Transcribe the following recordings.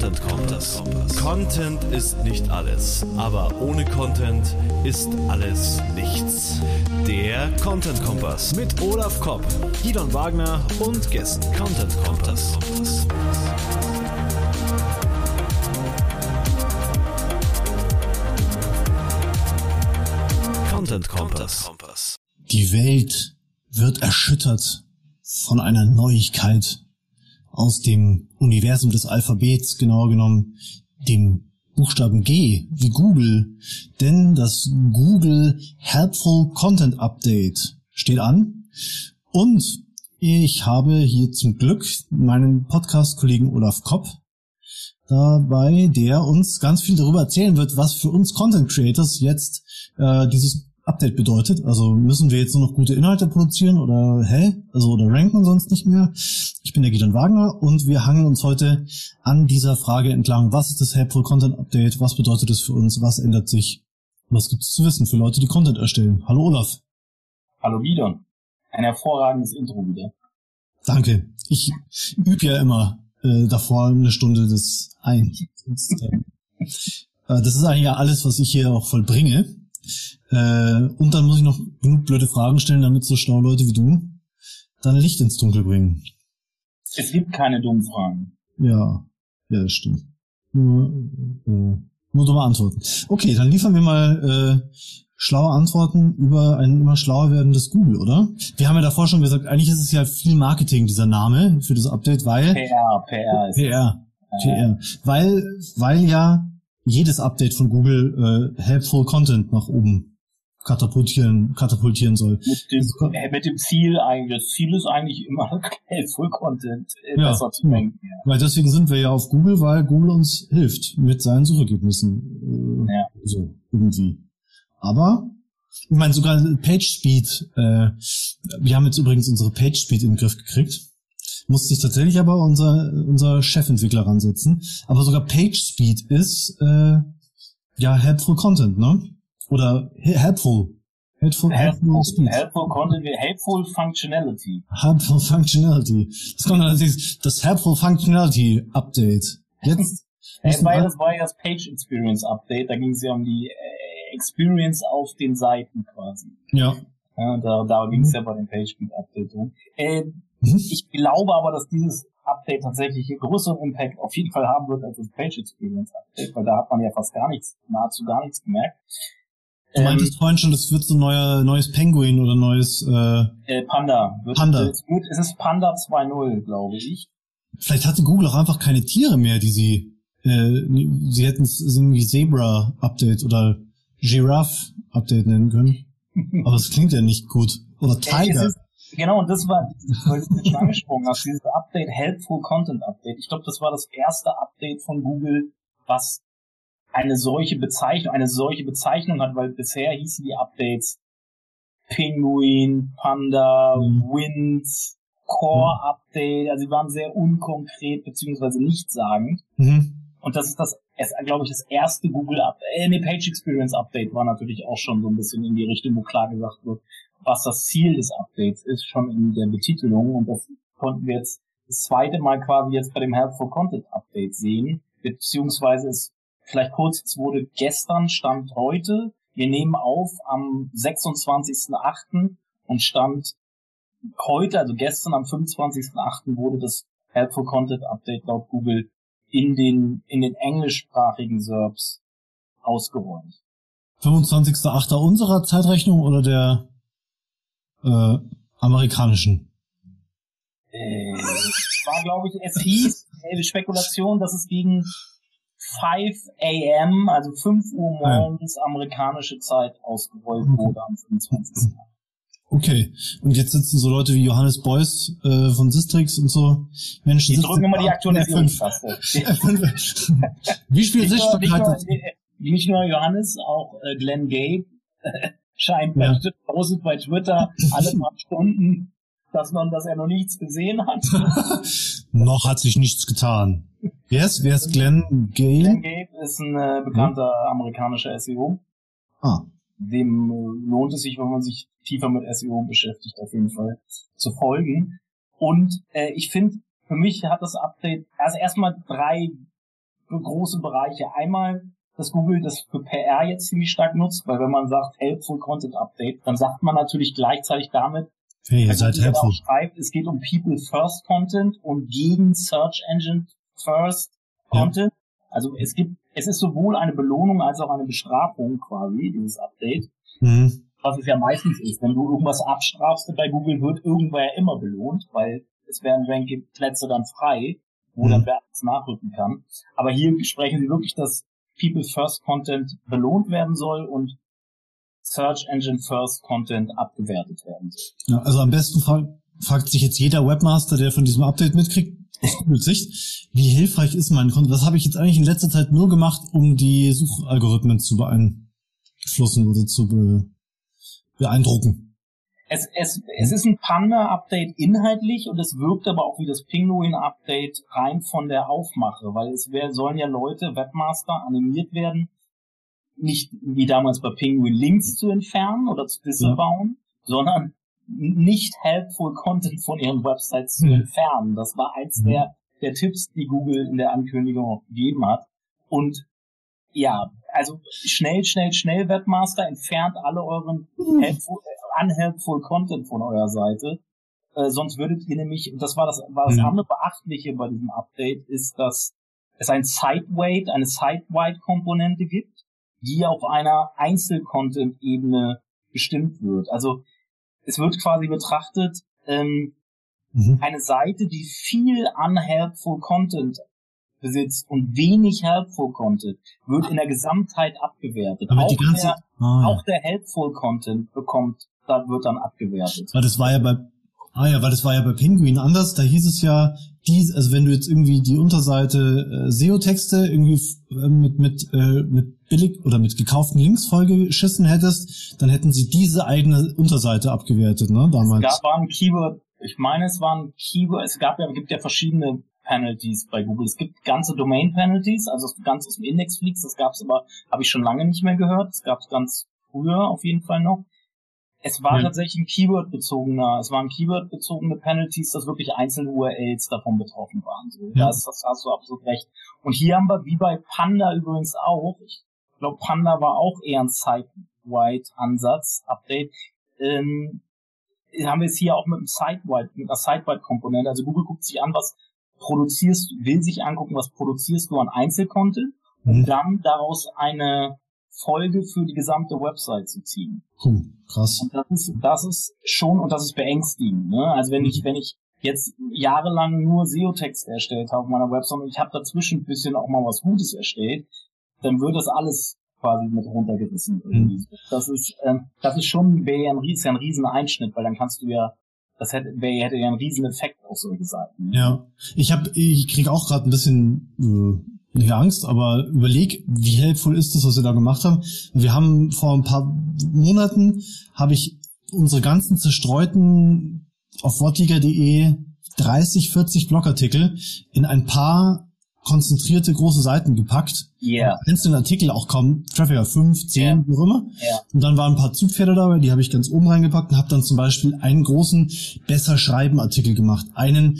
Content Kompass. Content ist nicht alles, aber ohne Content ist alles nichts. Der Content Kompass mit Olaf Kopp, Gidon Wagner und Gästen. Content Kompass. Content Kompass. Die Welt wird erschüttert von einer Neuigkeit aus dem Universum des Alphabets, genauer genommen dem Buchstaben G, wie Google. Denn das Google Helpful Content Update steht an. Und ich habe hier zum Glück meinen Podcast-Kollegen Olaf Kopp dabei, der uns ganz viel darüber erzählen wird, was für uns Content Creators jetzt äh, dieses Update bedeutet. Also müssen wir jetzt nur noch gute Inhalte produzieren oder hä? Also oder ranken sonst nicht mehr. Ich bin der Gideon Wagner und wir hangen uns heute an dieser Frage entlang. Was ist das Helpful Content Update? Was bedeutet es für uns? Was ändert sich? Was gibt es zu wissen für Leute, die Content erstellen? Hallo Olaf. Hallo Gideon. Ein hervorragendes Intro wieder. Danke. Ich übe ja immer äh, davor eine Stunde das ein. Äh, das ist eigentlich ja alles, was ich hier auch vollbringe. Äh, und dann muss ich noch genug blöde Fragen stellen, damit so schlaue Leute wie du dann Licht ins Dunkel bringen. Es gibt keine dummen Fragen. Ja, ja, das stimmt. Nur, äh, nur dumme Antworten. Okay, dann liefern wir mal äh, schlaue Antworten über ein immer schlauer werdendes Google, oder? Wir haben ja davor schon gesagt, eigentlich ist es ja viel Marketing, dieser Name für das Update, weil... PR, PR. Ist PR, PR. Weil, weil ja jedes Update von Google äh, helpful Content nach oben katapultieren, katapultieren soll. Mit dem, äh, mit dem Ziel eigentlich, das Ziel ist eigentlich immer helpful Content äh, ja, besser zu denken. Ja. Weil deswegen sind wir ja auf Google, weil Google uns hilft mit seinen Suchergebnissen. Äh, ja. So, irgendwie. Aber ich meine, sogar PageSpeed, äh, wir haben jetzt übrigens unsere PageSpeed in den Griff gekriegt. Musste sich tatsächlich aber unser, unser Chefentwickler ransetzen. Aber sogar PageSpeed ist äh, ja helpful Content, ne? Oder helpful. Helpful, helpful, speed. helpful Content, helpful Functionality. Helpful Functionality. Das kommt allerdings das Helpful Functionality Update. Jetzt. das, war, ja das Page Experience Update. Da ging es ja um die äh, Experience auf den Seiten quasi. Ja. ja da da ging es ja bei dem Page Speed Update um. Äh, mhm. Ich glaube aber, dass dieses Update tatsächlich einen größeren Impact auf jeden Fall haben wird als das Page Experience Update, weil da hat man ja fast gar nichts, nahezu gar nichts gemerkt. Du meintest ähm, vorhin schon, das wird so ein neuer, neues Penguin oder neues äh, äh, Panda. Wird, Panda. Ist gut, es ist Panda 2.0, glaube ich. Vielleicht hatte Google auch einfach keine Tiere mehr, die sie äh, sie hätten es irgendwie Zebra Update oder Giraffe Update nennen können. Aber es klingt ja nicht gut. Oder Tiger. Ist, genau, und das war, weil du schon angesprochen hast, dieses Update, Helpful Content Update. Ich glaube, das war das erste Update von Google, was eine solche Bezeichnung, eine solche Bezeichnung hat, weil bisher hießen die Updates Penguin, Panda, mhm. Wind, Core mhm. Update, also sie waren sehr unkonkret beziehungsweise nichtssagend. Mhm. Und das ist das, glaube ich, das erste Google Update, äh, nee, Page Experience Update war natürlich auch schon so ein bisschen in die Richtung, wo klar gesagt wird, was das Ziel des Updates ist, schon in der Betitelung. Und das konnten wir jetzt das zweite Mal quasi jetzt bei dem Helpful Content Update sehen, beziehungsweise es Vielleicht kurz, es wurde gestern, stand heute. Wir nehmen auf am 26.08. und stand heute, also gestern am 25.08. wurde das Helpful Content Update laut Google in den, in den englischsprachigen SERPs ausgeräumt. 25.08. unserer Zeitrechnung oder der äh, amerikanischen? Äh, war, glaube ich, es hieß, äh, Spekulation, dass es gegen 5 a.m., also 5 Uhr morgens ja. amerikanische Zeit ausgerollt wurde am 25. Okay, und jetzt sitzen so Leute wie Johannes Beuys äh, von Sistrix und so Menschen. Die drücken immer die Aktualisierungstaste. wie spielt Sichtbarkeit? Nicht, nur, nicht nur Johannes, auch äh, Glenn Gabe scheint ja. postet bei Twitter alle paar Stunden, dass man, dass er noch nichts gesehen hat. noch hat sich nichts getan. Wer ist, wer ist Glenn Gabe? Glenn Gabe ist ein äh, bekannter hm? amerikanischer SEO. Ah. Dem äh, lohnt es sich, wenn man sich tiefer mit SEO beschäftigt, auf jeden Fall zu folgen. Und äh, ich finde, für mich hat das Update also erstmal drei große Bereiche. Einmal, dass Google das für PR jetzt ziemlich stark nutzt, weil wenn man sagt Helpful Content Update, dann sagt man natürlich gleichzeitig damit, hey, ihr seid helpful. schreibt, es geht um People First Content und gegen Search Engine First Content. Ja. Also es gibt, es ist sowohl eine Belohnung als auch eine Bestrafung quasi, dieses Update. Mhm. Was es ja meistens ist. Wenn du irgendwas abstrafst bei Google, wird irgendwer ja immer belohnt, weil es werden Ranking-Plätze dann frei, wo mhm. dann wer es nachrücken kann. Aber hier sprechen sie wirklich, dass People First Content belohnt werden soll und Search Engine First Content abgewertet werden soll. Ja, also am besten fragt sich jetzt jeder Webmaster, der von diesem Update mitkriegt, aus Sicht, wie hilfreich ist mein Content? Was habe ich jetzt eigentlich in letzter Zeit nur gemacht, um die Suchalgorithmen zu beeinflussen oder zu be beeindrucken? Es, es, es ist ein Panda-Update inhaltlich und es wirkt aber auch wie das Pinguin-Update rein von der Aufmache, weil es wär, sollen ja Leute, Webmaster, animiert werden, nicht wie damals bei Penguin Links zu entfernen oder zu disavowen, ja. sondern nicht helpful Content von ihren Websites zu mhm. entfernen. Das war eins mhm. der, der Tipps, die Google in der Ankündigung auch gegeben hat. Und ja, also schnell, schnell, schnell Webmaster entfernt alle euren mhm. helpful, unhelpful Content von eurer Seite. Äh, sonst würdet ihr nämlich, und das war das, war das mhm. andere Beachtliche bei diesem Update, ist, dass es ein Site-Weight, eine Site-Wide-Komponente gibt, die auf einer Einzel-Content-Ebene bestimmt wird. Also es wird quasi betrachtet, ähm, mhm. eine Seite, die viel unhelpful Content besitzt und wenig helpful Content, wird in der Gesamtheit abgewertet. Aber auch, ganze, der, ja. auch der helpful Content bekommt, da wird dann abgewertet. Weil das war ja bei Ah ja, weil das war ja bei Penguin anders. Da hieß es ja, die, also wenn du jetzt irgendwie die Unterseite äh, SEO-Texte irgendwie äh, mit mit äh, mit billig oder mit gekauften Links vollgeschissen hättest, dann hätten sie diese eigene Unterseite abgewertet, ne? Damals. Es gab war ein Keyword. Ich meine, es waren Keyword. Es gab ja gibt ja verschiedene Penalties bei Google. Es gibt ganze Domain Penalties, also dass du ganz aus dem Index fliegst. Das gab es aber, habe ich schon lange nicht mehr gehört. Das gab es ganz früher auf jeden Fall noch. Es war ja. tatsächlich ein Keyword-bezogener, es waren Keyword-bezogene Penalties, dass wirklich einzelne URLs davon betroffen waren. So, ja. das, das hast du absolut recht. Und hier haben wir, wie bei Panda übrigens auch, ich glaube, Panda war auch eher ein Site-Wide-Ansatz, Update, ähm, haben wir es hier auch mit einem Site-Wide, mit einer Site-Wide-Komponente. Also Google guckt sich an, was produzierst, will sich angucken, was produzierst du an Einzelcontent, um mhm. dann daraus eine Folge für die gesamte Website zu ziehen. Hm, krass. Und das ist, das ist schon, und das ist beängstigend. Ne? Also wenn ich, wenn ich jetzt jahrelang nur SEO-Text erstellt habe auf meiner Website und ich habe dazwischen ein bisschen auch mal was Gutes erstellt, dann wird das alles quasi mit runtergerissen. Mhm. Das ist, ähm, das ist schon, wäre ja ein, riesen, ein riesen Einschnitt, weil dann kannst du ja das hätte, hätte ja einen riesen Effekt auf solche Seiten. Ja, ich habe, ich kriege auch gerade ein bisschen äh, nicht Angst, aber überleg, wie helpful ist das, was wir da gemacht haben. Wir haben vor ein paar Monaten, habe ich unsere ganzen zerstreuten auf wortliga.de 30, 40 Blogartikel in ein paar konzentrierte große Seiten gepackt. Ja. Yeah. Einzelne Artikel auch kaum Traffic 5, 10, yeah. wie immer. Yeah. Und dann waren ein paar Zugpferde dabei, die habe ich ganz oben reingepackt und habe dann zum Beispiel einen großen besser schreiben Artikel gemacht. Einen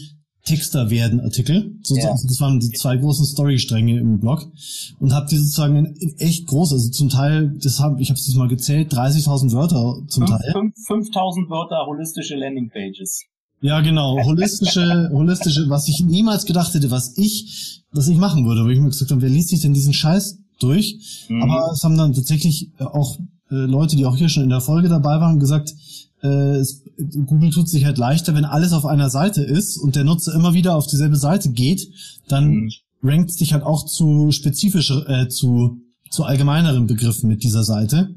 Texter werden Artikel. Ja. Also das waren die zwei großen Storystränge im Blog und habe die sozusagen echt groß, also zum Teil, das hab, ich habe es mal gezählt, 30.000 Wörter zum Fünf, Teil. 5.000 Wörter holistische Landingpages. Ja, genau, holistische, holistische, was ich niemals gedacht hätte, was ich, was ich machen würde, wo ich mir gesagt habe, wer liest sich denn diesen Scheiß durch? Mhm. Aber es haben dann tatsächlich auch äh, Leute, die auch hier schon in der Folge dabei waren, gesagt, äh, es, Google tut sich halt leichter, wenn alles auf einer Seite ist und der Nutzer immer wieder auf dieselbe Seite geht, dann mhm. rankt sich halt auch zu spezifischer, äh, zu, zu allgemeineren Begriffen mit dieser Seite.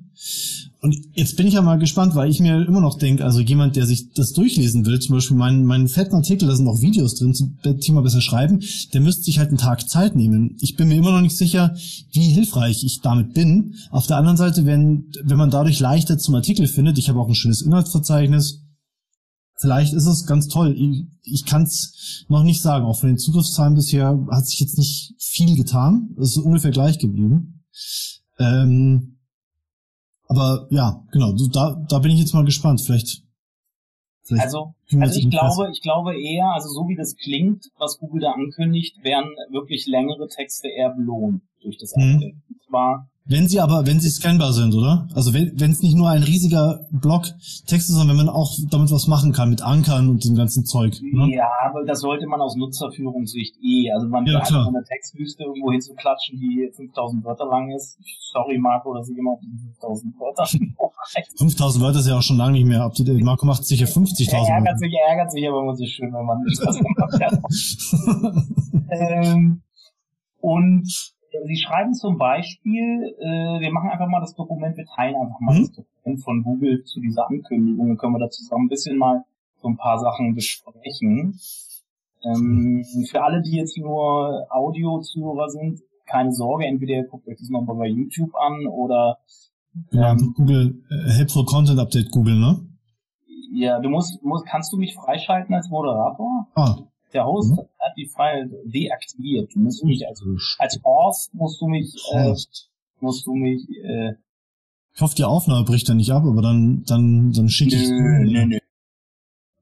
Und jetzt bin ich ja mal gespannt, weil ich mir immer noch denke, also jemand, der sich das durchlesen will, zum Beispiel meinen, meinen fetten Artikel, da sind auch Videos drin zum Thema besser schreiben, der müsste sich halt einen Tag Zeit nehmen. Ich bin mir immer noch nicht sicher, wie hilfreich ich damit bin. Auf der anderen Seite, wenn, wenn man dadurch leichter zum Artikel findet, ich habe auch ein schönes Inhaltsverzeichnis, vielleicht ist es ganz toll. Ich, ich kann es noch nicht sagen. Auch von den Zugriffszahlen bisher hat sich jetzt nicht viel getan. Es ist ungefähr gleich geblieben. Ähm, aber ja, genau, da, da bin ich jetzt mal gespannt. Vielleicht, Vielleicht Also, also ich glaube, ich glaube eher, also so wie das klingt, was Google da ankündigt, werden wirklich längere Texte eher belohnt durch das Mhm. Update. Und zwar, Wenn sie aber, wenn sie scannbar sind, oder? Also wenn es nicht nur ein riesiger Block Text ist, sondern wenn man auch damit was machen kann, mit Ankern und dem ganzen Zeug. Ne? ja, aber das sollte man aus Nutzerführungssicht eh. Also man Ja, hat klar. eine Textwüste irgendwo hinzuklatschen, die 5000 Wörter lang ist. Sorry, Marco, dass ich immer auf die 5000 Wörter 5000 Wörter ist ja auch schon lange nicht mehr up to date. Marco macht sicher Er 50.000 ärgert Wörter. sich, er ärgert sich aber immer so schön, wenn man das macht. ähm, und sie schreiben zum Beispiel, äh, wir machen einfach mal das Dokument, wir teilen einfach mal Mhm. das Dokument von Google zu dieser Ankündigung, dann können wir da zusammen ein bisschen mal so ein paar Sachen besprechen. Ähm, für alle, die jetzt nur Audio-Zuhörer sind, keine Sorge, entweder ihr guckt euch das nochmal bei YouTube an oder ja, ähm, Google, äh, Helpful Content Update Google, ne? ja, du musst, musst, kannst du mich freischalten als Moderator? Ah, Der Host Mhm. Hat die File deaktiviert. Du musst mich als, als Horst musst du mich, äh, musst du mich, äh, Ich hoffe, die Aufnahme bricht dann nicht ab, aber dann, dann, dann schicke ich. nö, nö, nö.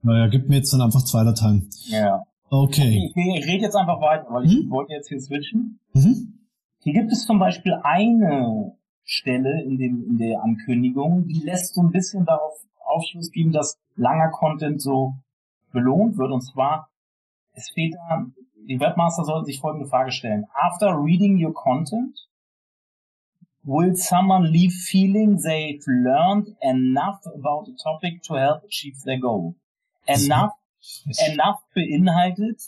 Naja, gib mir jetzt dann einfach zwei Dateien. Ja. Okay. Ich, ich rede jetzt einfach weiter, weil ich Mhm. wollte jetzt hier switchen. Mhm. Hier gibt es zum Beispiel eine Stelle in dem, in der Ankündigung, die lässt so ein bisschen darauf Aufschluss geben, dass langer Content so belohnt wird. Und zwar, es fehlt da, die Webmaster sollten sich folgende Frage stellen. After reading your content, will someone leave feeling they've learned enough about the topic to help achieve their goal? Enough, enough beinhaltet,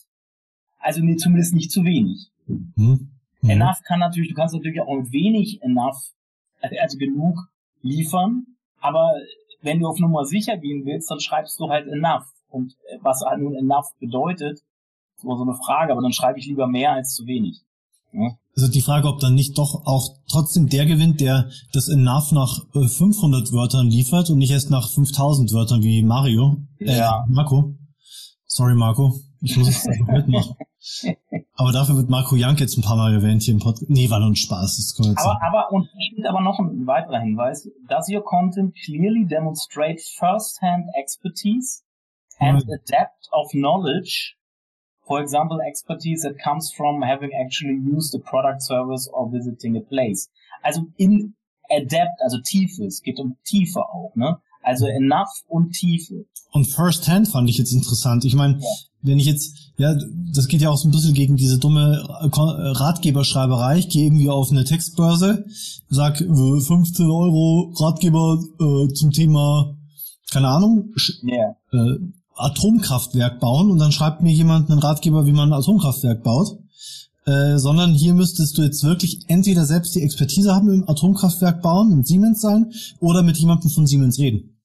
also nee, zumindest nicht zu wenig. Mhm. Mhm. Enough kann natürlich, du kannst natürlich auch mit wenig enough, also genug liefern, aber wenn du auf Nummer sicher gehen willst, dann schreibst du halt enough. Und äh, was halt nun enough bedeutet, immer so eine Frage, aber dann schreibe ich lieber mehr als zu wenig. Ja? Also die Frage, ob dann nicht doch auch trotzdem der gewinnt, der das Enough nach äh, 500 Wörtern liefert und nicht erst nach 5000 Wörtern wie Mario. Äh, Ja. Marco. Sorry, Marco. Ich muss es einfach mitmachen. Aber dafür wird Marco Jank jetzt ein paar Mal erwähnt hier im Podcast. Nee, war nur ein Spaß. Das können wir jetzt Aber, aber, und steht aber noch ein weiterer Hinweis. Does your content clearly demonstrate first-hand expertise and Mhm. a depth of knowledge? For example, expertise that comes from having actually used a product service or visiting a place. Also in adept, also Tiefe, es geht um Tiefe auch, ne? Also enough und Tiefe. Und First Hand fand ich jetzt interessant. Ich meine, Ja. wenn ich jetzt, ja, das geht ja auch so ein bisschen gegen diese dumme äh, äh, Ratgeberschreiberei. Ich gehe irgendwie auf eine Textbörse, sag äh, 15 Euro Ratgeber äh, zum Thema, keine Ahnung, Ja. äh, Atomkraftwerk bauen und dann schreibt mir jemand einen Ratgeber, wie man ein Atomkraftwerk baut. Äh, sondern hier müsstest du jetzt wirklich entweder selbst die Expertise haben im Atomkraftwerk bauen und Siemens sein oder mit jemandem von Siemens reden.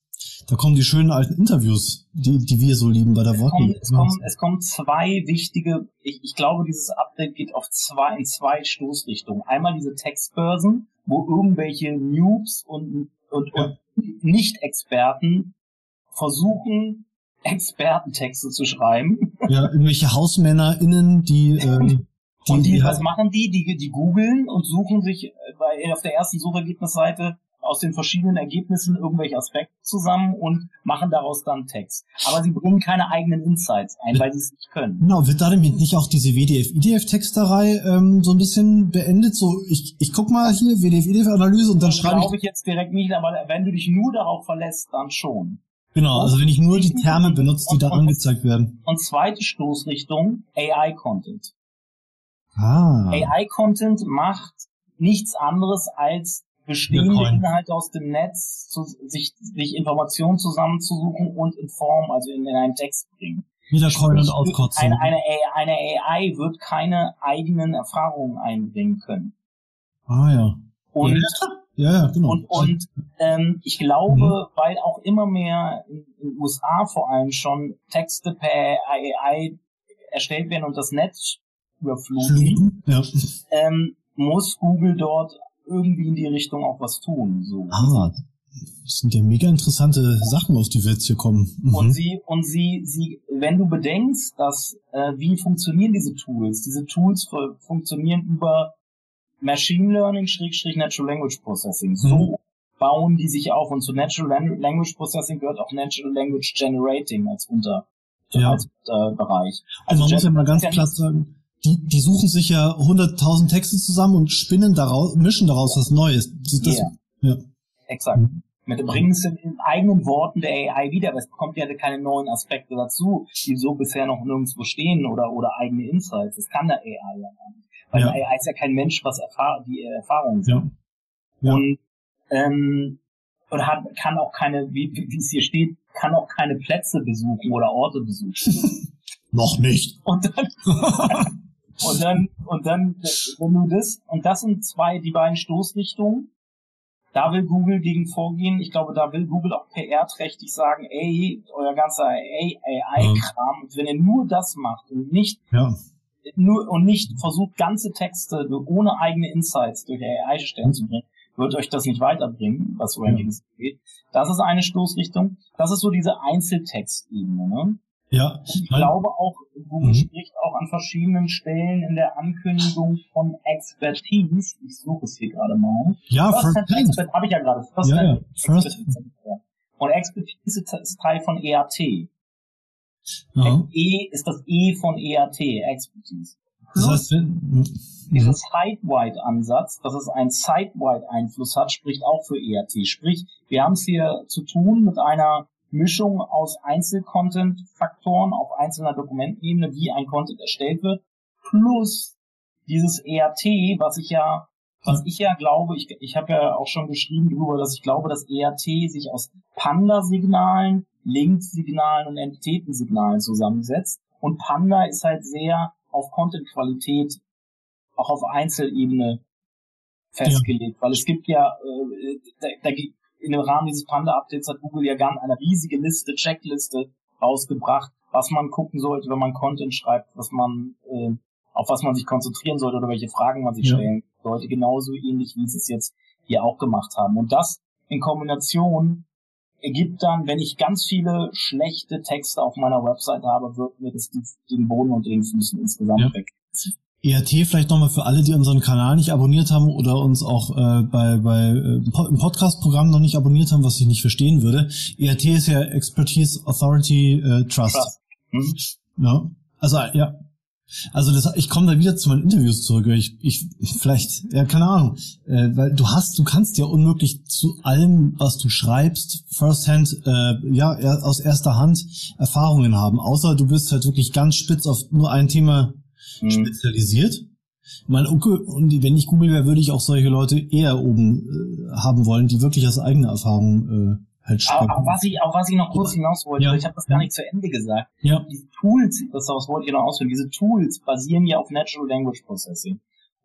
Da kommen die schönen alten Interviews, die, die wir so lieben bei der Wortmeldung. es, kommen, es kommen zwei wichtige, ich, ich glaube, dieses Update geht auf zwei, in zwei Stoßrichtungen. Einmal diese Textbörsen, wo irgendwelche Noobs und, und, Ja. und Nicht-Experten versuchen, Expertentexte zu schreiben. Ja, irgendwelche HausmännerInnen, die, ähm, die, Und die, was machen die? Die, die googeln und suchen sich äh, bei, auf der ersten Suchergebnisseite aus den verschiedenen Ergebnissen irgendwelche Aspekte zusammen und machen daraus dann Text. Aber sie bringen keine eigenen Insights ein, weil sie es nicht können. genau, wird damit nicht auch diese WDF-IDF-Texterei ähm, so ein bisschen beendet? So, ich, ich guck mal hier, WDF-IDF-Analyse und dann Das schreibe ich glaube ich jetzt direkt nicht, aber wenn du dich nur darauf verlässt, dann schon. Genau, also wenn ich nur die Terme benutze, die da angezeigt werden. Und zweite Stoßrichtung, AI-Content. Ah. AI-Content macht nichts anderes als bestehende. Inhalte aus dem Netz, zu, sich, sich Informationen zusammenzusuchen und in Form, also in, in einen Text bringen. Wieder Coin und Auskotzen. Eine, eine, AI eine AI wird keine eigenen Erfahrungen einbringen können. ah ja. Und Ja, ja, genau. Und, und ähm, ich glaube, Mhm. weil auch immer mehr in den USA vor allem schon Texte per AI erstellt werden und das Netz überfluten, Fluten? Ja. ähm, muss Google dort irgendwie in die Richtung auch was tun. So. Ah, das sind ja mega interessante Sachen, auf die wir jetzt hier kommen. Mhm. Und sie, und sie, sie, wenn du bedenkst, dass, äh, wie funktionieren diese Tools? Diese Tools fu- funktionieren über Machine Learning, Schrägstrich Natural Language Processing. So, bauen die sich auf und zu Natural Language Processing gehört auch Natural Language Generating als Unter ja. als Unterbereich. Also und man muss ja mal ganz klar sagen, die, die suchen sich ja 100.000 Texte zusammen und spinnen daraus, mischen daraus was Neues. Das, das, yeah. ja. Exakt. Mhm. Mit bringen es in, in eigenen Worten der AI wieder, aber es bekommt ja keine neuen Aspekte dazu, die so bisher noch nirgendwo stehen oder, oder eigene Insights. Das kann der AI ja gar nicht. Weil ja. AI ist ja kein Mensch, was Erfahr die Erfahrungen sind. Ja. Ja. Und, ähm, und hat, kann auch keine, wie, wie es hier steht, kann auch keine Plätze besuchen oder Orte besuchen. noch nicht. Und dann, und dann, und dann, wenn du das, und das sind zwei, die beiden Stoßrichtungen, da will Google gegen vorgehen. Ich glaube, da will Google auch PR-trächtig sagen, ey, euer ganzer AI-Kram, ja. wenn ihr nur das macht und nicht ja. Nur und nicht versucht, ganze Texte ohne eigene Insights durch AI stellen zu bringen, wird euch das nicht weiterbringen, was Rankings ja. geht. Das ist eine Stoßrichtung. Das ist so diese Einzeltextebene. Ne? Ja. Ich glaube auch, Google mhm. spricht auch an verschiedenen Stellen in der Ankündigung von Expertise. Ich suche es hier gerade mal. Ja, First Expert habe ich ja gerade. First ja, ja. First. Und Expertise ist Teil von EAT. Ja. E ist das E von EAT, Expertise. Das heißt, wenn, dieser Site-Wide-Ansatz, dass es einen Site-Wide-Einfluss hat, spricht auch für EAT. Sprich, wir haben es hier zu tun mit einer Mischung aus Einzel-Content-Faktoren auf einzelner Dokumentebene, wie ein Content erstellt wird, plus dieses ERT, was ich ja, was ich ja glaube, ich, ich habe ja auch schon geschrieben darüber, dass ich glaube, dass ERT sich aus Panda-Signalen, Link-Signalen und Entitätensignalen zusammensetzt. Und Panda ist halt sehr auf Content-Qualität, auch auf Einzelebene festgelegt, ja. weil es gibt ja, äh, da, da in dem Rahmen dieses Panda-Updates hat Google ja ganz eine riesige Liste, Checkliste rausgebracht, was man gucken sollte, wenn man Content schreibt, was man, äh, auf was man sich konzentrieren sollte oder welche Fragen man sich ja. stellen sollte, genauso ähnlich wie sie es jetzt hier auch gemacht haben. Und das in Kombination ergibt dann, wenn ich ganz viele schlechte Texte auf meiner Website habe, wird mir das den Boden unter den Füßen insgesamt ja. weg. ERT vielleicht nochmal für alle, die unseren Kanal nicht abonniert haben oder uns auch äh, bei, bei äh, im Podcast-Programm noch nicht abonniert haben, was ich nicht verstehen würde. ERT ist ja Expertise Authority äh, Trust. Trust. Mhm. Ja. Also ja. Also das, ich komme da wieder zu meinen Interviews zurück. Ich, ich vielleicht, ja, keine Ahnung, äh, weil du hast, du kannst ja unmöglich zu allem, was du schreibst, firsthand, äh, ja, aus erster Hand Erfahrungen haben. Außer du bist halt wirklich ganz spitz auf nur ein Thema mhm. spezialisiert. Ich meine, und wenn ich Google wäre, würde ich auch solche Leute eher oben äh, haben wollen, die wirklich aus eigener Erfahrung äh, halt. Auch, auch, was ich, auch was ich noch kurz hinaus wollte, ja. ich habe das gar nicht zu Ende gesagt. Ja. Diese Tools, das wollte ich noch ausführen, diese Tools basieren ja auf Natural Language Processing.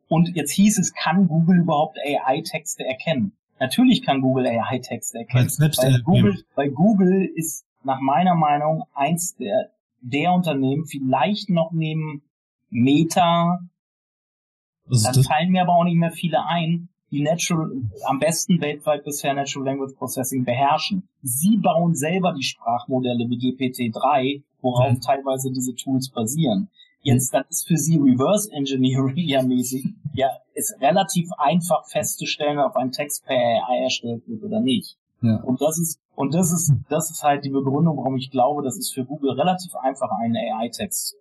Und jetzt hieß es, kann Google überhaupt AI-Texte erkennen? Natürlich kann Google AI-Texte erkennen. Weil, weil, Google, weil Google ist nach meiner Meinung eins der, der Unternehmen, vielleicht noch neben Meta, dann das? fallen mir aber auch nicht mehr viele ein, die Natural, am besten weltweit bisher Natural Language Processing beherrschen. Sie bauen selber die Sprachmodelle wie GPT-3, worauf mhm. teilweise diese Tools basieren. Jetzt, das ist für sie Reverse Engineering ja mäßig, ja, ist relativ einfach festzustellen, ob ein Text per AI erstellt wird oder nicht. Ja. Und das ist, und das ist, das ist halt die Begründung, warum ich glaube, das ist für Google relativ einfach, einen AI-Text zu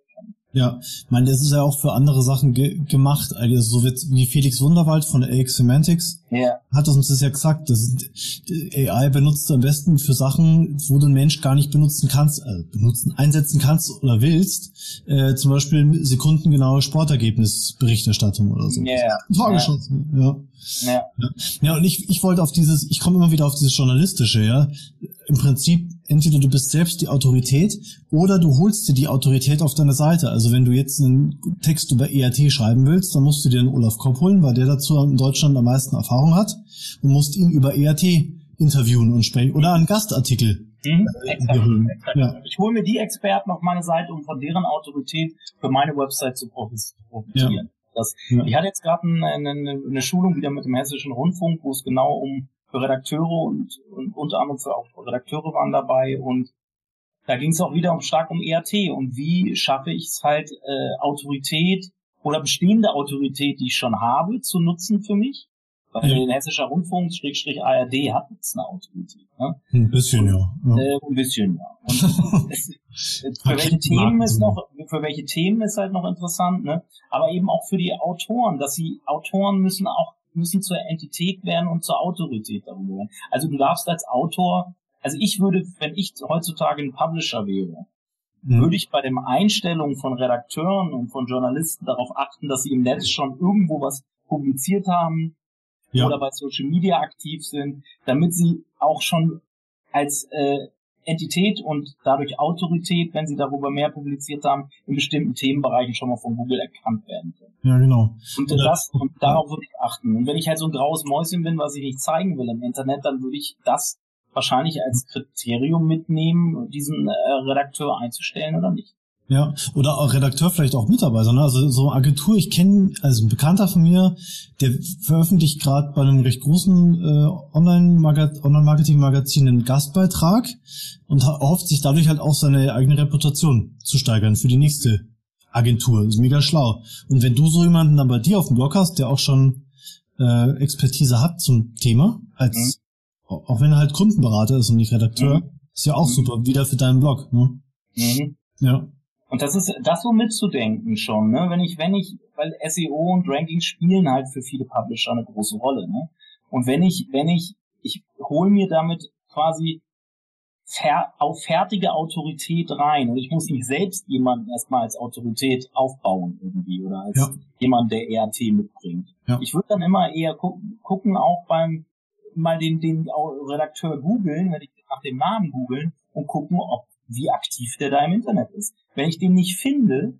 ja, ich meine, das ist ja auch für andere Sachen ge gemacht. Also so wird wie Felix Wunderwald von AX Semantics ja. hat uns das ja gesagt. Das ist, AI benutzt du am besten für Sachen, wo du einen Mensch gar nicht benutzen kannst, äh, benutzen, einsetzen kannst oder willst. Äh, zum Beispiel sekundengenaue Sportergebnisberichterstattung oder so. Ja. Vorgeschossen, ja. Ja. ja. Ja, und ich, ich wollte auf dieses, ich komme immer wieder auf dieses Journalistische, ja. Im Prinzip, entweder du bist selbst die Autorität oder du holst dir die Autorität auf deine Seite. Also wenn du jetzt einen Text über ERT schreiben willst, dann musst du dir einen Olaf Kopp holen, weil der dazu in Deutschland am meisten Erfahrung hat und musst ihn über ERT interviewen und sprechen oder einen Gastartikel Mhm, exakt, Ja. Ich hole mir die Experten auf meine Seite, um von deren Autorität für meine Website zu profitieren. Ja. Das. Ich hatte jetzt gerade eine, eine, eine, Schulung wieder mit dem Hessischen Rundfunk, wo es genau um Redakteure und, und unter anderem für auch Redakteure waren dabei und da ging es auch wieder um stark um ERT und wie schaffe ich es halt äh, Autorität oder bestehende Autorität, die ich schon habe, zu nutzen für mich Weil ja. der Hessischer Rundfunk, Schrägstrich ARD, hat jetzt eine Autorität. Ne? Ein bisschen, ja. ja. Äh, ein bisschen, ja. Es, für welche Themen ist noch, für welche Themen ist halt noch interessant, ne? Aber eben auch für die Autoren, dass sie, Autoren müssen auch, müssen zur Entität werden und zur Autorität darüber werden. Also du darfst als Autor, also ich würde, wenn ich heutzutage ein Publisher wäre, mhm. würde ich bei den Einstellungen von Redakteuren und von Journalisten darauf achten, dass sie im Netz schon irgendwo was publiziert haben, ja. oder bei Social Media aktiv sind, damit sie auch schon als äh, Entität und dadurch Autorität, wenn sie darüber mehr publiziert haben, in bestimmten Themenbereichen schon mal von Google erkannt werden können. Ja, genau. Und, oder, das, und darauf würde ich achten. Und wenn ich halt so ein graues Mäuschen bin, was ich nicht zeigen will im Internet, dann würde ich das wahrscheinlich als Kriterium mitnehmen, diesen äh, Redakteur einzustellen oder nicht. Ja, oder auch Redakteur, vielleicht auch Mitarbeiter. Ne? Also so Agentur, ich kenne, also ein Bekannter von mir, der veröffentlicht gerade bei einem recht großen äh, Online-Marketing-Magazin einen Gastbeitrag und hofft sich dadurch halt auch seine eigene Reputation zu steigern für die nächste Agentur. Das ist mega schlau. Und wenn du so jemanden dann bei dir auf dem Blog hast, der auch schon äh, Expertise hat zum Thema, als mhm. auch wenn er halt Kundenberater ist und nicht Redakteur, mhm. ist ja auch mhm. super, wieder für deinen Blog. Ne? Mhm. Ja. Und das ist das so mitzudenken schon, ne? Wenn ich, wenn ich, weil SEO und Ranking spielen halt für viele Publisher eine große Rolle, ne? Und wenn ich, wenn ich, ich hole mir damit quasi fer auf fertige Autorität rein und ich muss nicht selbst jemanden erstmal als Autorität aufbauen irgendwie oder als ja. jemand, der ERT mitbringt. Ja. Ich würde dann immer eher gucken, gucken auch beim mal den, den Redakteur googeln, wenn ich nach dem Namen googeln und gucken, ob wie aktiv der da im Internet ist. Wenn ich den nicht finde,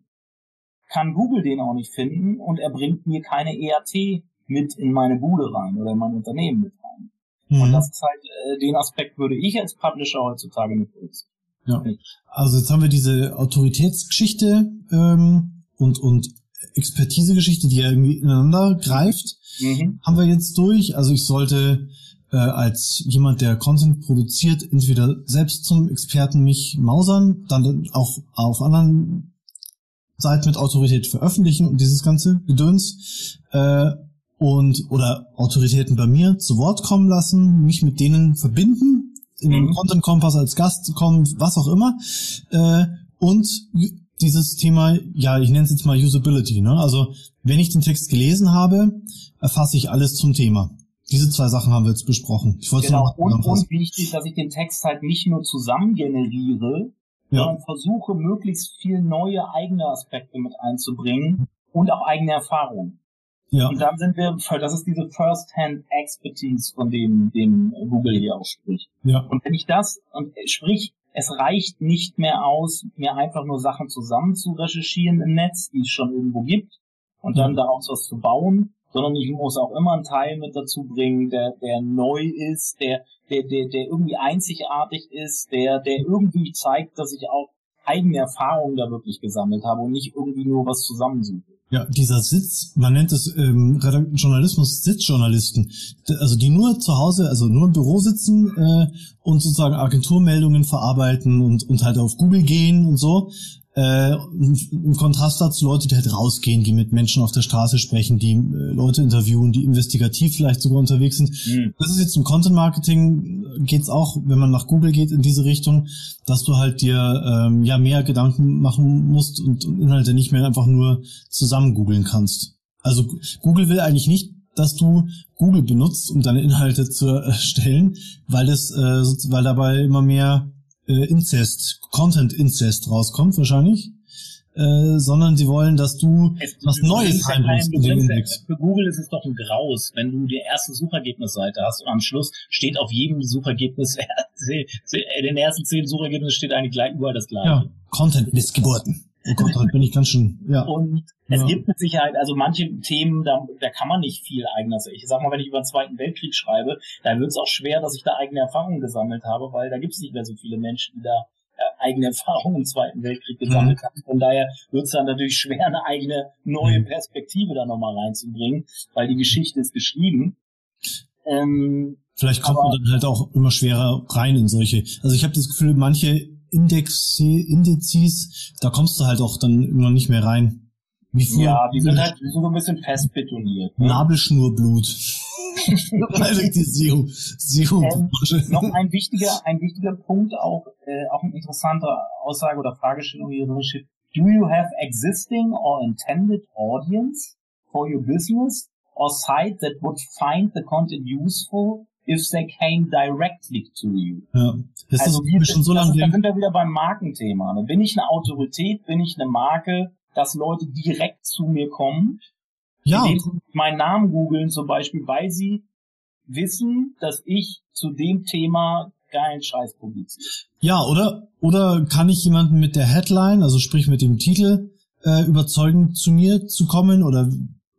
kann Google den auch nicht finden und er bringt mir keine ERT mit in meine Bude rein oder in mein Unternehmen mit rein. Mhm. Und das ist halt, äh, den Aspekt würde ich als Publisher heutzutage mit berücksichtigen. Ja. Also jetzt haben wir diese Autoritätsgeschichte ähm, und, und Expertisegeschichte, die ja irgendwie ineinander greift, mhm. haben wir jetzt durch. Also ich sollte äh, als jemand, der Content produziert, entweder selbst zum Experten mich mausern, dann auch auf anderen Seiten mit Autorität veröffentlichen und dieses ganze Gedöns äh, und oder Autoritäten bei mir zu Wort kommen lassen, mich mit denen verbinden, in den mhm. Content Kompass als Gast kommen, was auch immer äh, und dieses Thema, ja, ich nenne es jetzt mal Usability. Ne? Also wenn ich den Text gelesen habe, erfasse ich alles zum Thema. Diese zwei Sachen haben wir jetzt besprochen. Ich wollte genau. und, und wichtig, dass ich den Text halt nicht nur zusammen generiere, ja. sondern versuche, möglichst viel neue eigene Aspekte mit einzubringen und auch eigene Erfahrungen. Ja. Und dann sind wir, das ist diese First-Hand Expertise, von dem, dem Google hier auch spricht. Ja. Und wenn ich das, und sprich, es reicht nicht mehr aus, mir einfach nur Sachen zusammen zu recherchieren im Netz, die es schon irgendwo gibt, und dann daraus was zu bauen, sondern ich muss auch immer einen Teil mit dazu bringen, der, der neu ist, der, der, der, der irgendwie einzigartig ist, der, der irgendwie zeigt, dass ich auch eigene Erfahrungen da wirklich gesammelt habe und nicht irgendwie nur was zusammensuche. Ja, dieser Sitz, man nennt es ähm, Journalismus Sitzjournalisten, also die nur zu Hause, also nur im Büro sitzen äh, und sozusagen Agenturmeldungen verarbeiten und, und halt auf Google gehen und so. Äh, Im Kontrast dazu Leute, die halt rausgehen, die mit Menschen auf der Straße sprechen, die äh, Leute interviewen, die investigativ vielleicht sogar unterwegs sind. Mhm. Das ist jetzt im Content Marketing äh, geht's auch, wenn man nach Google geht in diese Richtung, dass du halt dir ähm, ja mehr Gedanken machen musst und, und Inhalte nicht mehr einfach nur zusammen googeln kannst. Also Google will eigentlich nicht, dass du Google benutzt, um deine Inhalte zu erstellen, weil das, äh, weil dabei immer mehr äh, Inzest, Content-Inzest rauskommt wahrscheinlich, äh, sondern sie wollen, dass du es, was du Neues Index. Für Google ist es doch ein Graus, wenn du die erste Suchergebnisseite hast und am Schluss steht auf jedem Suchergebnis, in den ersten zehn Suchergebnissen steht eigentlich gleich überall das gleiche. Ja, Content-Missgeburten. Oh Gott, halt bin ich ganz schön, ja. Und es ja. gibt mit Sicherheit, also manche Themen, da, da kann man nicht viel eigenes. Ich sag mal, wenn ich über den Zweiten Weltkrieg schreibe, da wird es auch schwer, dass ich da eigene Erfahrungen gesammelt habe, weil da gibt es nicht mehr so viele Menschen, die da äh, eigene Erfahrungen im Zweiten Weltkrieg gesammelt mhm. haben. Von daher wird es dann natürlich schwer, eine eigene neue mhm. Perspektive da nochmal reinzubringen, weil die Geschichte ist geschrieben. Ähm, Vielleicht kommt man dann halt auch immer schwerer rein in solche. Also ich habe das Gefühl, manche Index, Indizes, da kommst du halt auch dann immer nicht mehr rein. Wie früher, ja, die sind halt so ein bisschen fest betoniert. Ne? Nabelschnurblut. die Zero, Zero ähm, noch ein wichtiger, ein wichtiger Punkt auch, äh, auch eine interessante Aussage oder Fragestellung hier drin steht. Do you have existing or intended audience for your business or site that would find the content useful if they came directly to you. Ja, das also ist schon so lange. Da sind wir wieder beim Markenthema. Ne? Bin ich eine Autorität? Bin ich eine Marke, dass Leute direkt zu mir kommen? Ja. Indem sie meinen Namen googeln zum Beispiel, weil sie wissen, dass ich zu dem Thema geilen Scheiß publiziere. Ja, oder oder kann ich jemanden mit der Headline, also sprich mit dem Titel, äh, überzeugen, zu mir zu kommen oder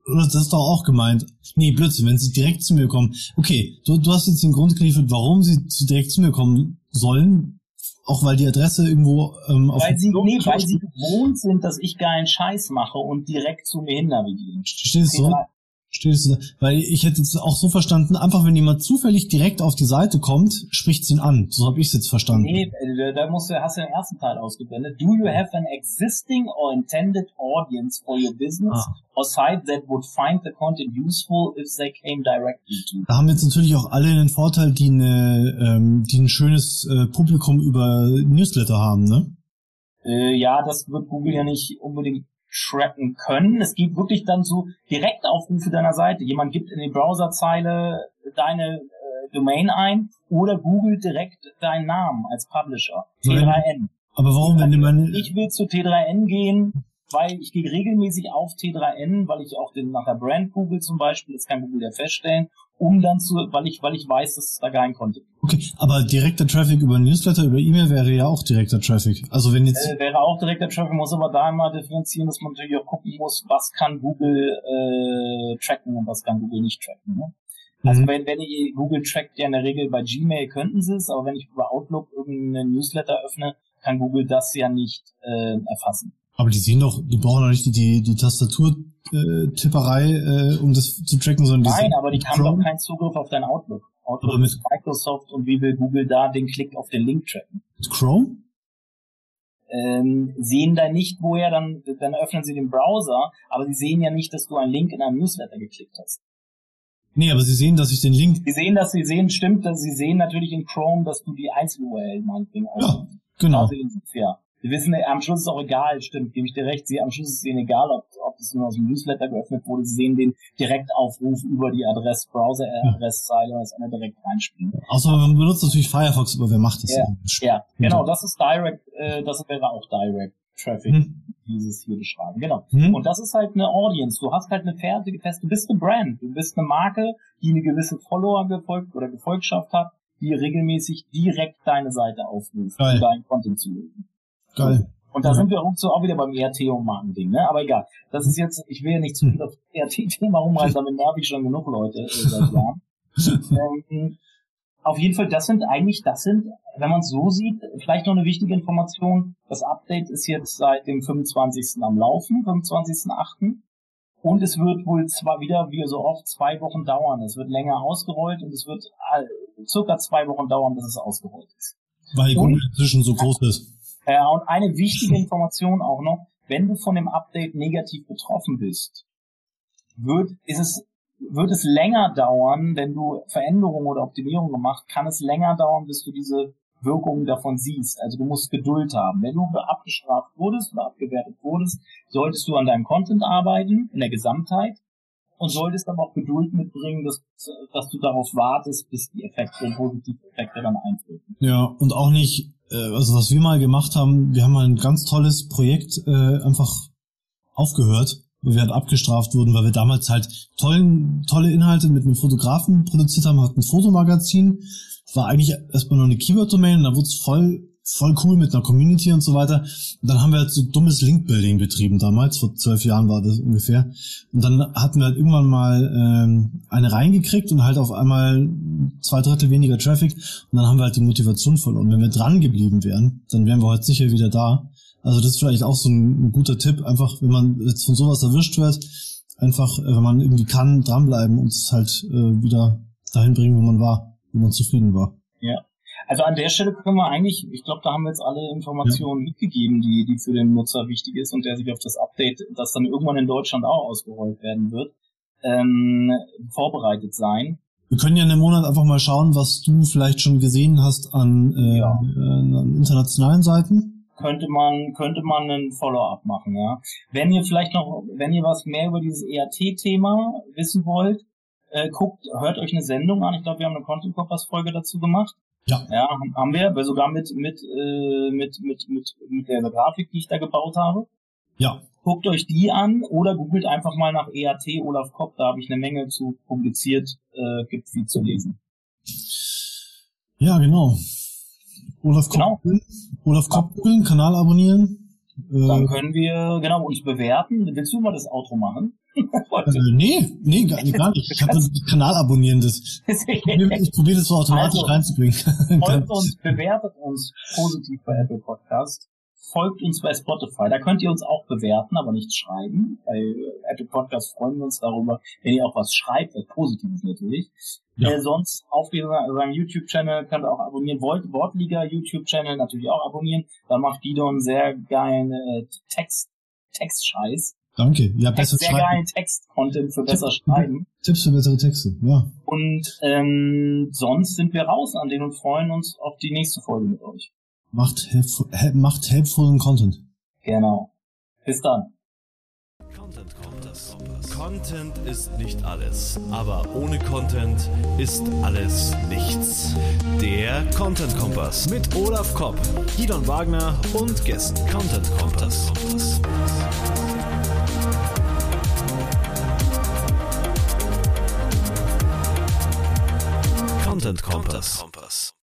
das ist doch auch gemeint. Nee, Blödsinn, wenn sie direkt zu mir kommen. Okay, du, du hast jetzt den Grund geliefert, warum sie direkt zu mir kommen sollen. Auch weil die Adresse irgendwo ähm, auf weil sie, nee, weil sie gewohnt sind, dass ich geilen Scheiß mache und direkt zu mir hin navigieren. Stehst du? Stehst du? Weil ich hätte es auch so verstanden, einfach wenn jemand zufällig direkt auf die Seite kommt, spricht sie ihn an. So habe ich es jetzt verstanden. Nee, da musst du, hast du den ersten Teil ausgeblendet. Do you have an existing or intended audience for your business ah. or site that would find the content useful if they came directly to you? Da haben jetzt natürlich auch alle den Vorteil, die, eine, ähm, die ein schönes äh, Publikum über Newsletter haben, ne? Äh, ja, das wird Google ja nicht unbedingt tracken können. Es gibt wirklich dann so Direktaufrufe deiner Seite. Jemand gibt in die Browserzeile deine äh, Domain ein oder googelt direkt deinen Namen als Publisher. T3N. Aber warum, wenn du meine... Ich will zu T3N gehen, weil ich gehe regelmäßig auf T3N, weil ich auch den nach der Brand google zum Beispiel, das kann Google ja feststellen, um dann zu, weil ich, weil ich weiß, dass es da keinen Content gibt. Okay, aber direkter Traffic über Newsletter, über E-Mail wäre ja auch direkter Traffic. Also wenn jetzt. Äh, wäre auch direkter Traffic, muss aber da immer differenzieren, dass man natürlich auch gucken muss, was kann Google äh, tracken und was kann Google nicht tracken. Ne? Also mhm. wenn, wenn ich Google trackt ja in der Regel bei Gmail könnten sie es, aber wenn ich über Outlook irgendeinen Newsletter öffne, kann Google das ja nicht äh, erfassen. Aber die sehen doch, die brauchen doch nicht die, die Tastatur-Tipperei, äh, um das zu tracken, sondern die Nein, aber die haben doch keinen Zugriff auf dein Outlook. Outlook mit Microsoft und wie will Google da den Klick auf den Link tracken? Mit Chrome? Ähm, sehen da nicht, woher dann, dann öffnen sie den Browser, aber sie sehen ja nicht, dass du einen Link in einem Newsletter geklickt hast. Nee, aber sie sehen, dass ich den Link. Sie sehen, dass sie sehen, stimmt, dass sie sehen natürlich in Chrome, dass du die Einzel-URL meinetwegen Ja, genau. Ja. Sie wissen, am Schluss ist auch egal, stimmt, gebe ich dir recht, sie, am Schluss ist es ihnen egal, ob, ob es nur aus dem Newsletter geöffnet wurde, sie sehen den Direktaufruf über die Adress, Browser-Adresszeile, das eine direkt reinspielen. Außer man benutzt natürlich Firefox, aber wer macht das? Ja, ja genau, das ist Direct, äh, das wäre auch Direct Traffic, hm. dieses hier beschreiben, genau. Hm. Und das ist halt eine Audience, du hast halt eine fertige Fest, du bist eine Brand, du bist eine Marke, die eine gewisse Follower gefolgt oder Gefolgschaft hat, die regelmäßig direkt deine Seite aufruft, um deinen Content zu lesen. Geil. Und da ja. sind wir auch wieder beim ERT und Marketing, ne? Aber egal. Das ist jetzt, ich will ja nicht zu viel auf ERT-Thema rumreisen, damit nerv ich schon genug Leute äh, seit Jahren. ähm, auf jeden Fall, das sind eigentlich, das sind, wenn man es so sieht, vielleicht noch eine wichtige Information. Das Update ist jetzt seit dem 25. am Laufen, 25.8. Und es wird wohl zwar wieder, wie so oft, zwei Wochen dauern. Es wird länger ausgerollt und es wird äh, circa zwei Wochen dauern, bis es ausgerollt ist. Weil Google inzwischen so groß ist. Äh, und eine wichtige Information auch noch, wenn du von dem Update negativ betroffen bist, wird, ist es, wird es länger dauern, wenn du Veränderungen oder Optimierungen gemacht, kann es länger dauern, bis du diese Wirkungen davon siehst. Also du musst Geduld haben. Wenn du abgestraft wurdest oder abgewertet wurdest, solltest du an deinem Content arbeiten, in der Gesamtheit, und solltest aber auch Geduld mitbringen, dass, dass du darauf wartest, bis die Effekte, positive Effekte dann eintreten. Ja, und auch nicht also was wir mal gemacht haben, wir haben mal ein ganz tolles Projekt äh, einfach aufgehört, weil wir halt abgestraft wurden, weil wir damals halt tollen, tolle Inhalte mit einem Fotografen produziert haben, hatten ein Fotomagazin, war eigentlich erstmal nur eine Keyword-Domain da wurde es voll voll cool mit einer Community und so weiter. Und dann haben wir halt so dummes Link-Building betrieben damals, vor zwölf Jahren war das ungefähr. Und dann hatten wir halt irgendwann mal ähm, eine reingekriegt und halt auf einmal zwei Drittel weniger Traffic und dann haben wir halt die Motivation verloren. Wenn wir dran geblieben wären, dann wären wir heute sicher wieder da. Also das ist vielleicht auch so ein, ein guter Tipp, einfach wenn man jetzt von sowas erwischt wird, einfach, äh, wenn man irgendwie kann, dranbleiben und es halt äh, wieder dahin bringen, wo man war, wo man zufrieden war. Ja, also an der Stelle können wir eigentlich, ich glaube, da haben wir jetzt alle Informationen ja. mitgegeben, die, die für den Nutzer wichtig ist und der sich auf das Update, das dann irgendwann in Deutschland auch ausgerollt werden wird, ähm, vorbereitet sein. Wir können ja in einem Monat einfach mal schauen, was du vielleicht schon gesehen hast an, äh, Ja. äh, an internationalen Seiten. könnte man, könnte man einen Follow-up machen, ja. Wenn ihr vielleicht noch, wenn ihr was mehr über dieses ERT-Thema wissen wollt, äh, guckt, hört euch eine Sendung an. Ich glaube, wir haben eine Content Coppers Folge dazu gemacht. Ja. Ja, haben- wir, aber sogar mit, mit, äh, mit, mit, mit, mit der Grafik, die ich da gebaut habe. Ja, Guckt euch die an oder googelt einfach mal nach EAT Olaf Kopp, da habe ich eine Menge zu publiziert, äh, gibt viel zu lesen. ja, genau. Olaf Kopp, Genau. googeln, Olaf Kopp googeln, Kanal abonnieren. Dann Äh, können wir, genau, uns bewerten. Willst du mal das Outro machen? Äh, nee, nee, gar, gar nicht. Ich habe das Kanal abonnieren. Das, ich probiere probier das so automatisch Also, reinzubringen. Folgt uns, bewertet uns positiv bei Apple Podcast. Folgt uns bei Spotify. Da könnt ihr uns auch bewerten, aber nicht schreiben. Bei Apple Podcast freuen wir uns darüber, wenn ihr auch was schreibt, was Positives natürlich. Ja. Äh, sonst auf seinem YouTube-Channel könnt ihr auch abonnieren. Wollt Wortliga YouTube-Channel natürlich auch abonnieren. Da macht einen sehr geilen äh, Text, Textscheiß. Danke. Ja, besser Sehr schreiben. geilen Text-Content für besser schreiben. Tipps für bessere Texte. Ja. Und ähm, sonst sind wir raus an den und freuen uns auf die nächste Folge mit euch. Macht, helpful, hel- macht helpfulen Content. Genau. Bis dann. Content Kompass. Content ist nicht alles, aber ohne Content ist alles nichts. Der Content Kompass mit Olaf Kopp, Gidon Wagner und Gästen. Content Kompass. Content Kompass.